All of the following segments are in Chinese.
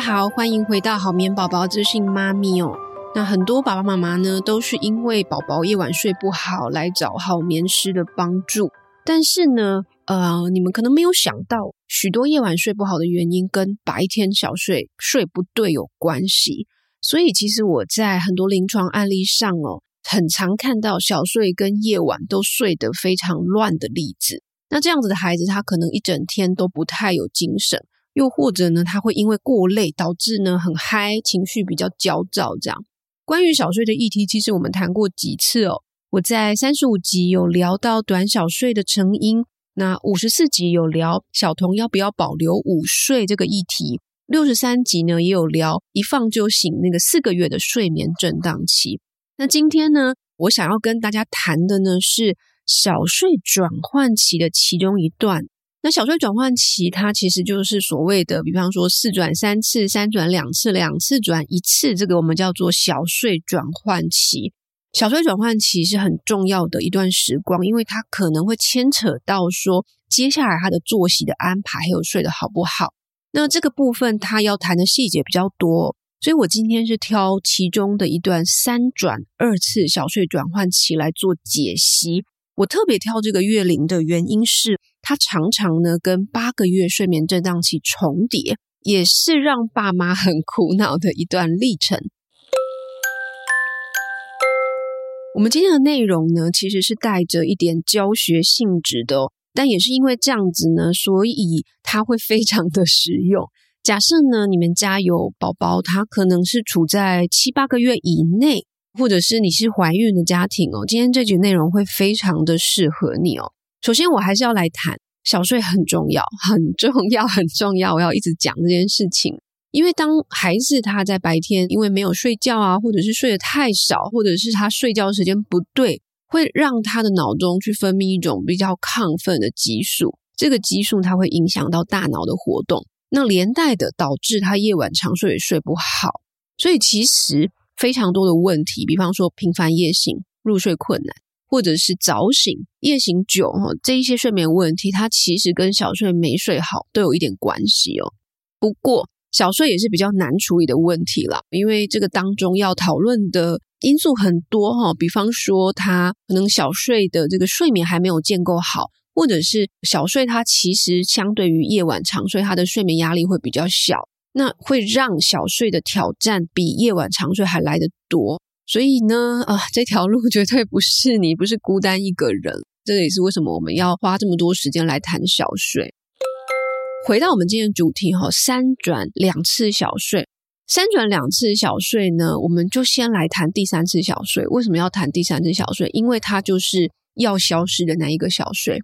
好，欢迎回到好眠宝宝资讯妈咪哦。那很多爸爸妈妈呢，都是因为宝宝夜晚睡不好来找好眠师的帮助。但是呢，呃，你们可能没有想到，许多夜晚睡不好的原因跟白天小睡睡不对有关系。所以，其实我在很多临床案例上哦，很常看到小睡跟夜晚都睡得非常乱的例子。那这样子的孩子，他可能一整天都不太有精神。又或者呢，他会因为过累导致呢很嗨，情绪比较焦躁。这样，关于小睡的议题，其实我们谈过几次哦。我在三十五集有聊到短小睡的成因，那五十四集有聊小童要不要保留午睡这个议题，六十三集呢也有聊一放就醒那个四个月的睡眠震荡期。那今天呢，我想要跟大家谈的呢是小睡转换期的其中一段。那小睡转换期，它其实就是所谓的，比方说四转三次、三转两次、两次转一次，这个我们叫做小睡转换期。小睡转换期是很重要的一段时光，因为它可能会牵扯到说接下来他的作息的安排，还有睡得好不好。那这个部分它要谈的细节比较多，所以我今天是挑其中的一段三转二次小睡转换期来做解析。我特别挑这个月龄的原因是，它常常呢跟八个月睡眠震荡期重叠，也是让爸妈很苦恼的一段历程。我们今天的内容呢，其实是带着一点教学性质的哦，但也是因为这样子呢，所以它会非常的实用。假设呢，你们家有宝宝，他可能是处在七八个月以内。或者是你是怀孕的家庭哦，今天这集内容会非常的适合你哦。首先，我还是要来谈小睡很重要，很重要，很重要。我要一直讲这件事情，因为当孩子他在白天因为没有睡觉啊，或者是睡得太少，或者是他睡觉时间不对，会让他的脑中去分泌一种比较亢奋的激素。这个激素它会影响到大脑的活动，那连带的导致他夜晚长睡也睡不好。所以其实。非常多的问题，比方说频繁夜醒、入睡困难，或者是早醒、夜醒久，哈，这一些睡眠问题，它其实跟小睡没睡好都有一点关系哦。不过，小睡也是比较难处理的问题啦，因为这个当中要讨论的因素很多哈，比方说他可能小睡的这个睡眠还没有建构好，或者是小睡他其实相对于夜晚长睡，他的睡眠压力会比较小。那会让小睡的挑战比夜晚长睡还来得多，所以呢，啊，这条路绝对不是你不是孤单一个人。这也是为什么我们要花这么多时间来谈小睡。回到我们今天的主题哈，三转两次小睡，三转两次小睡呢，我们就先来谈第三次小睡。为什么要谈第三次小睡？因为它就是要消失的那一个小睡。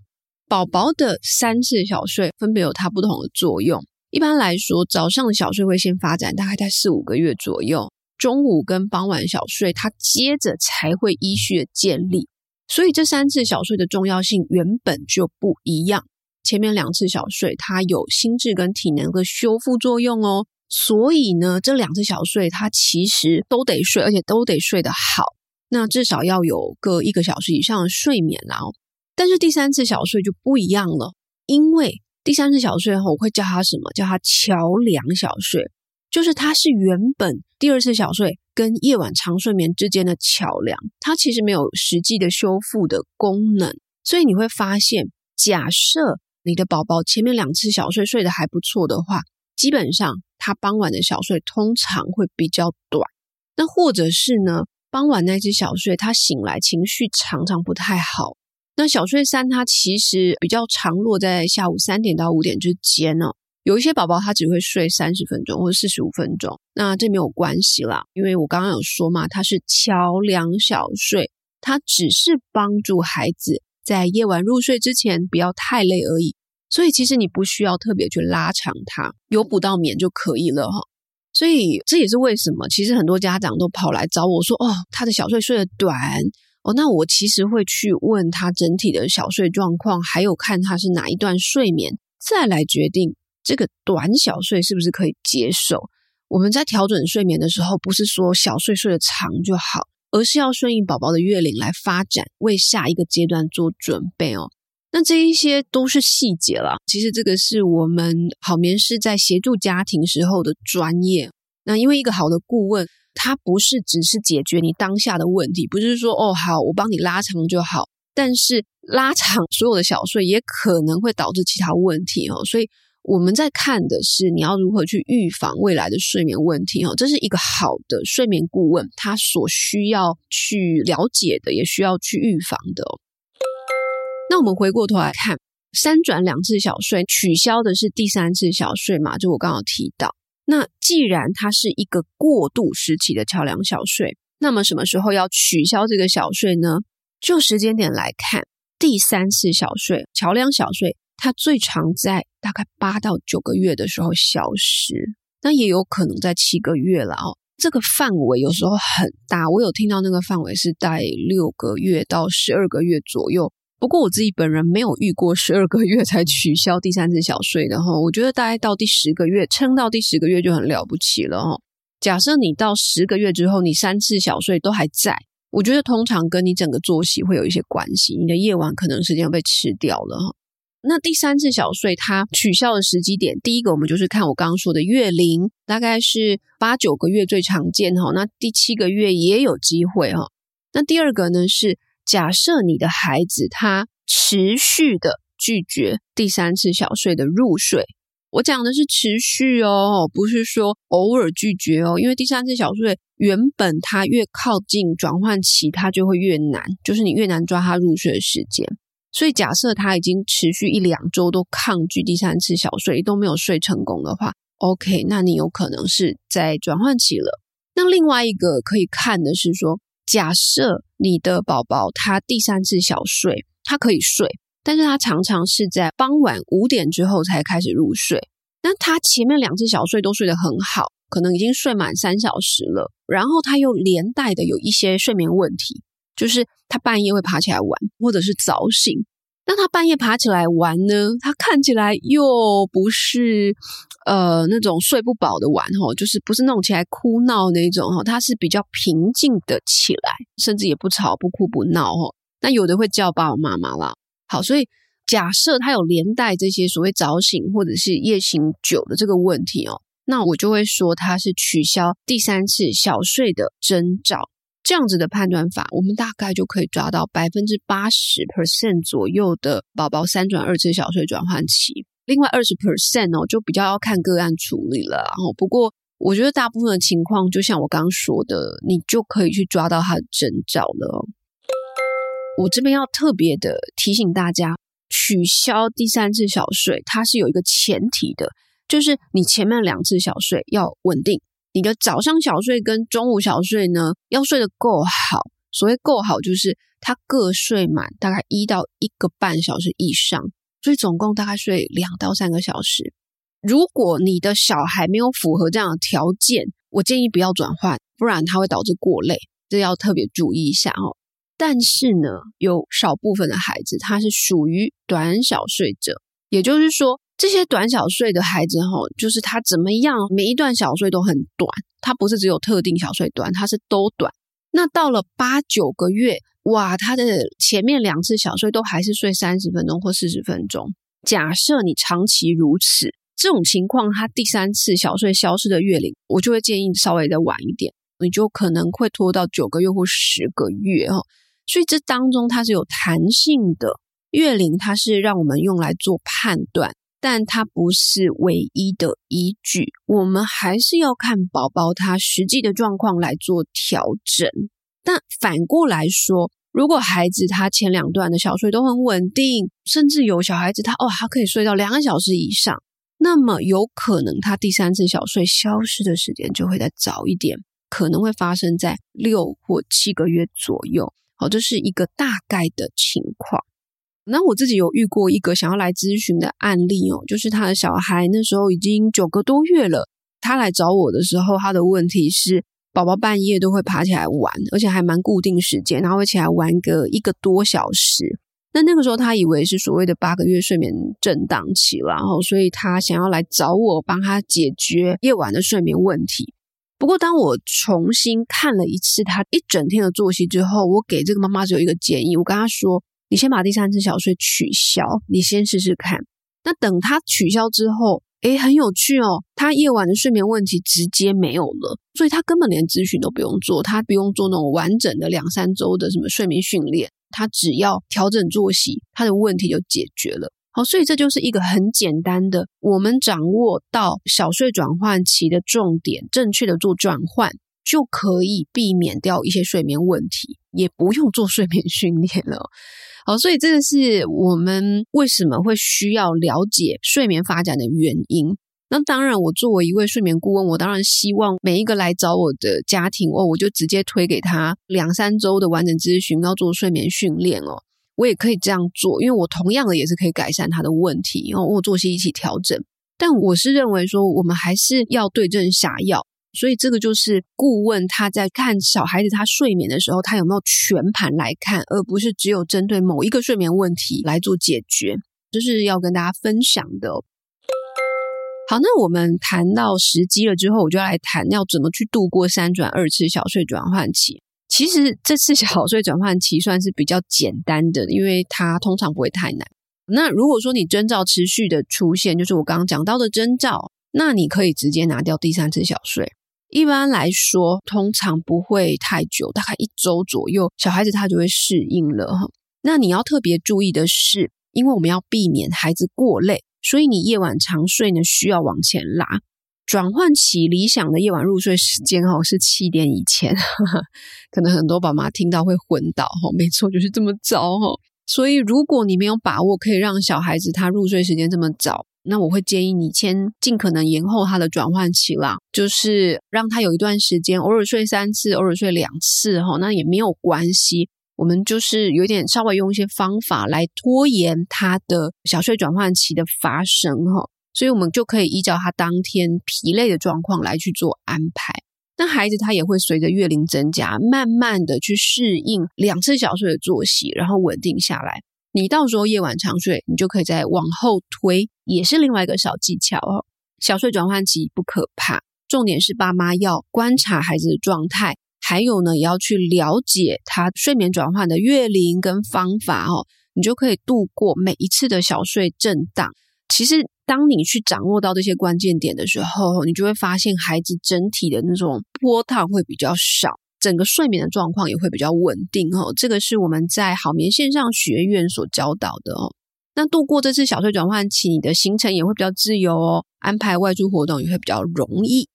宝宝的三次小睡分别有它不同的作用。一般来说，早上的小睡会先发展，大概在四五个月左右。中午跟傍晚小睡，它接着才会依序的建立。所以这三次小睡的重要性原本就不一样。前面两次小睡，它有心智跟体能的修复作用哦。所以呢，这两次小睡，它其实都得睡，而且都得睡得好。那至少要有个一个小时以上的睡眠啦哦。但是第三次小睡就不一样了，因为第三次小睡后，我会叫它什么？叫它桥梁小睡，就是它是原本第二次小睡跟夜晚长睡眠之间的桥梁，它其实没有实际的修复的功能。所以你会发现，假设你的宝宝前面两次小睡睡得还不错的话，基本上他傍晚的小睡通常会比较短。那或者是呢，傍晚那次小睡他醒来情绪常常不太好。那小睡三，它其实比较常落在下午三点到五点之间哦。有一些宝宝他只会睡三十分钟或者四十五分钟，那这没有关系啦，因为我刚刚有说嘛，它是桥梁小睡，它只是帮助孩子在夜晚入睡之前不要太累而已。所以其实你不需要特别去拉长它，有补到眠就可以了哈。所以这也是为什么，其实很多家长都跑来找我说，哦，他的小睡睡得短。哦，那我其实会去问他整体的小睡状况，还有看他是哪一段睡眠，再来决定这个短小睡是不是可以接受。我们在调整睡眠的时候，不是说小睡睡得长就好，而是要顺应宝宝的月龄来发展，为下一个阶段做准备哦。那这一些都是细节啦。其实这个是我们好眠师在协助家庭时候的专业。那因为一个好的顾问，他不是只是解决你当下的问题，不是说哦好，我帮你拉长就好。但是拉长所有的小睡也可能会导致其他问题哦，所以我们在看的是你要如何去预防未来的睡眠问题哦，这是一个好的睡眠顾问他所需要去了解的，也需要去预防的哦。那我们回过头来看，三转两次小睡取消的是第三次小睡嘛？就我刚刚提到，那既然它是一个过渡时期的桥梁小睡，那么什么时候要取消这个小睡呢？就时间点来看，第三次小睡桥梁小睡，它最常在大概八到九个月的时候消失，那也有可能在七个月了哦。这个范围有时候很大，我有听到那个范围是在六个月到十二个月左右。不过我自己本人没有遇过十二个月才取消第三次小睡的哈，我觉得大概到第十个月，撑到第十个月就很了不起了哈。假设你到十个月之后，你三次小睡都还在，我觉得通常跟你整个作息会有一些关系，你的夜晚可能时间被吃掉了哈。那第三次小睡它取消的时机点，第一个我们就是看我刚刚说的月龄，大概是八九个月最常见哈，那第七个月也有机会哈。那第二个呢是。假设你的孩子他持续的拒绝第三次小睡的入睡，我讲的是持续哦，不是说偶尔拒绝哦，因为第三次小睡原本他越靠近转换期，他就会越难，就是你越难抓他入睡的时间。所以假设他已经持续一两周都抗拒第三次小睡，都没有睡成功的话，OK，那你有可能是在转换期了。那另外一个可以看的是说。假设你的宝宝他第三次小睡，他可以睡，但是他常常是在傍晚五点之后才开始入睡。那他前面两次小睡都睡得很好，可能已经睡满三小时了，然后他又连带的有一些睡眠问题，就是他半夜会爬起来玩，或者是早醒。那他半夜爬起来玩呢？他看起来又不是呃那种睡不饱的玩吼，就是不是那种起来哭闹那种吼，他是比较平静的起来，甚至也不吵不哭不闹吼。那有的会叫爸爸妈妈啦。好，所以假设他有连带这些所谓早醒或者是夜醒久的这个问题哦，那我就会说他是取消第三次小睡的征兆。这样子的判断法，我们大概就可以抓到百分之八十 percent 左右的宝宝三转二次小睡转换期。另外二十 percent 哦，就比较要看个案处理了。然后，不过我觉得大部分的情况，就像我刚刚说的，你就可以去抓到它的征兆了。我这边要特别的提醒大家，取消第三次小睡，它是有一个前提的，就是你前面两次小睡要稳定。你的早上小睡跟中午小睡呢，要睡得够好。所谓够好，就是他各睡满大概一到一个半小时以上，所以总共大概睡两到三个小时。如果你的小孩没有符合这样的条件，我建议不要转换，不然它会导致过累，这要特别注意一下哦。但是呢，有少部分的孩子他是属于短小睡者，也就是说。这些短小睡的孩子，吼，就是他怎么样，每一段小睡都很短，他不是只有特定小睡短，他是都短。那到了八九个月，哇，他的前面两次小睡都还是睡三十分钟或四十分钟。假设你长期如此，这种情况，他第三次小睡消失的月龄，我就会建议稍微再晚一点，你就可能会拖到九个月或十个月，哈。所以这当中它是有弹性的，月龄它是让我们用来做判断。但它不是唯一的依据，我们还是要看宝宝他实际的状况来做调整。但反过来说，如果孩子他前两段的小睡都很稳定，甚至有小孩子他哦，他可以睡到两个小时以上，那么有可能他第三次小睡消失的时间就会再早一点，可能会发生在六或七个月左右。好，这是一个大概的情况。那我自己有遇过一个想要来咨询的案例哦，就是他的小孩那时候已经九个多月了，他来找我的时候，他的问题是宝宝半夜都会爬起来玩，而且还蛮固定时间，然后会起来玩个一个多小时。那那个时候他以为是所谓的八个月睡眠震荡期，然后所以他想要来找我帮他解决夜晚的睡眠问题。不过当我重新看了一次他一整天的作息之后，我给这个妈妈只有一个建议，我跟他说。你先把第三次小睡取消，你先试试看。那等他取消之后，诶，很有趣哦，他夜晚的睡眠问题直接没有了，所以他根本连咨询都不用做，他不用做那种完整的两三周的什么睡眠训练，他只要调整作息，他的问题就解决了。好，所以这就是一个很简单的，我们掌握到小睡转换期的重点，正确的做转换，就可以避免掉一些睡眠问题，也不用做睡眠训练了。好，所以这个是我们为什么会需要了解睡眠发展的原因。那当然，我作为一位睡眠顾问，我当然希望每一个来找我的家庭哦，我就直接推给他两三周的完整咨询，要做睡眠训练哦。我也可以这样做，因为我同样的也是可以改善他的问题，然后我作息一起调整。但我是认为说，我们还是要对症下药。所以这个就是顾问他在看小孩子他睡眠的时候，他有没有全盘来看，而不是只有针对某一个睡眠问题来做解决，这是要跟大家分享的。好，那我们谈到时机了之后，我就要来谈要怎么去度过三转二次小睡转换期。其实这次小睡转换期算是比较简单的，因为它通常不会太难。那如果说你征兆持续的出现，就是我刚刚讲到的征兆，那你可以直接拿掉第三次小睡。一般来说，通常不会太久，大概一周左右，小孩子他就会适应了哈。那你要特别注意的是，因为我们要避免孩子过累，所以你夜晚长睡呢，需要往前拉。转换起理想的夜晚入睡时间哈是七点以前，可能很多爸妈听到会昏倒哈，没错，就是这么早哈。所以如果你没有把握可以让小孩子他入睡时间这么早，那我会建议你先尽可能延后他的转换期啦，就是让他有一段时间偶尔睡三次，偶尔睡两次哈，那也没有关系。我们就是有点稍微用一些方法来拖延他的小睡转换期的发生哈，所以我们就可以依照他当天疲累的状况来去做安排。那孩子他也会随着月龄增加，慢慢的去适应两次小睡的作息，然后稳定下来。你到时候夜晚长睡，你就可以再往后推，也是另外一个小技巧哦。小睡转换期不可怕，重点是爸妈要观察孩子的状态，还有呢，也要去了解他睡眠转换的月龄跟方法哦，你就可以度过每一次的小睡震荡。其实，当你去掌握到这些关键点的时候，你就会发现孩子整体的那种波荡会比较少。整个睡眠的状况也会比较稳定哦，这个是我们在好眠线上学院所教导的哦。那度过这次小睡转换期，你的行程也会比较自由哦，安排外出活动也会比较容易。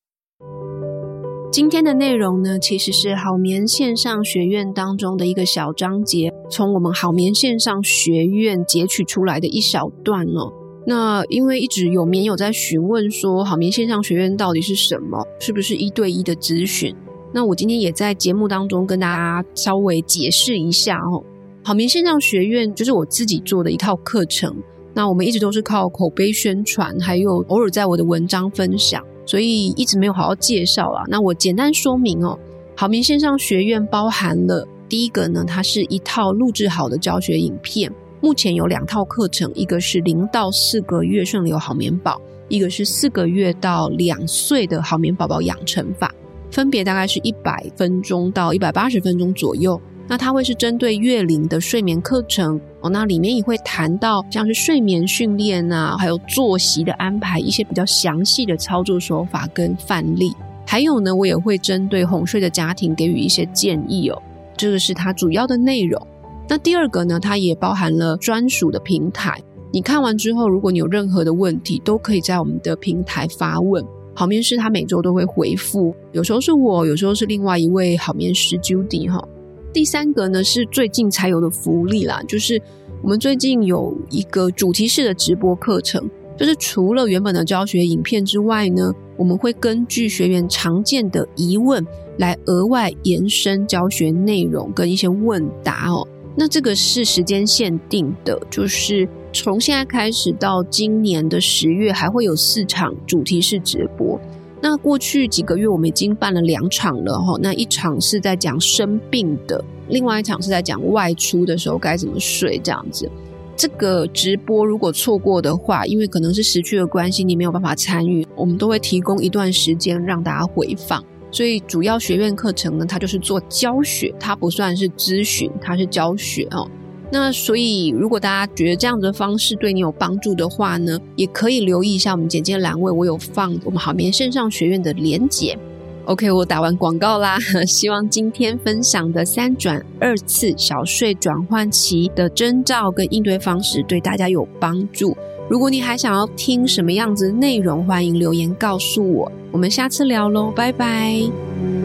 今天的内容呢，其实是好眠线上学院当中的一个小章节，从我们好眠线上学院截取出来的一小段哦。那因为一直有眠友在询问说，好眠线上学院到底是什么？是不是一对一的咨询？那我今天也在节目当中跟大家稍微解释一下哦。好眠线上学院就是我自己做的一套课程，那我们一直都是靠口碑宣传，还有偶尔在我的文章分享，所以一直没有好好介绍啊。那我简单说明哦，好眠线上学院包含了第一个呢，它是一套录制好的教学影片，目前有两套课程，一个是零到四个月顺流好眠宝，一个是四个月到两岁的好眠宝宝养成法。分别大概是一百分钟到一百八十分钟左右，那它会是针对月龄的睡眠课程哦。那里面也会谈到像是睡眠训练啊，还有作息的安排，一些比较详细的操作手法跟范例。还有呢，我也会针对哄睡的家庭给予一些建议哦。这个是它主要的内容。那第二个呢，它也包含了专属的平台。你看完之后，如果你有任何的问题，都可以在我们的平台发问。好面试他每周都会回复，有时候是我，有时候是另外一位好面试 Judy 哈。第三个呢是最近才有的福利啦，就是我们最近有一个主题式的直播课程，就是除了原本的教学影片之外呢，我们会根据学员常见的疑问来额外延伸教学内容跟一些问答哦。那这个是时间限定的，就是。从现在开始到今年的十月，还会有四场主题式直播。那过去几个月，我们已经办了两场了哈。那一场是在讲生病的，另外一场是在讲外出的时候该怎么睡这样子。这个直播如果错过的话，因为可能是时区的关系，你没有办法参与，我们都会提供一段时间让大家回放。所以主要学院课程呢，它就是做教学，它不算是咨询，它是教学哦。那所以，如果大家觉得这样的方式对你有帮助的话呢，也可以留意一下我们简介栏位，我有放我们好眠线上学院的连结。OK，我打完广告啦。希望今天分享的三转二次小睡转换期的征兆跟应对方式对大家有帮助。如果你还想要听什么样子的内容，欢迎留言告诉我。我们下次聊喽，拜拜。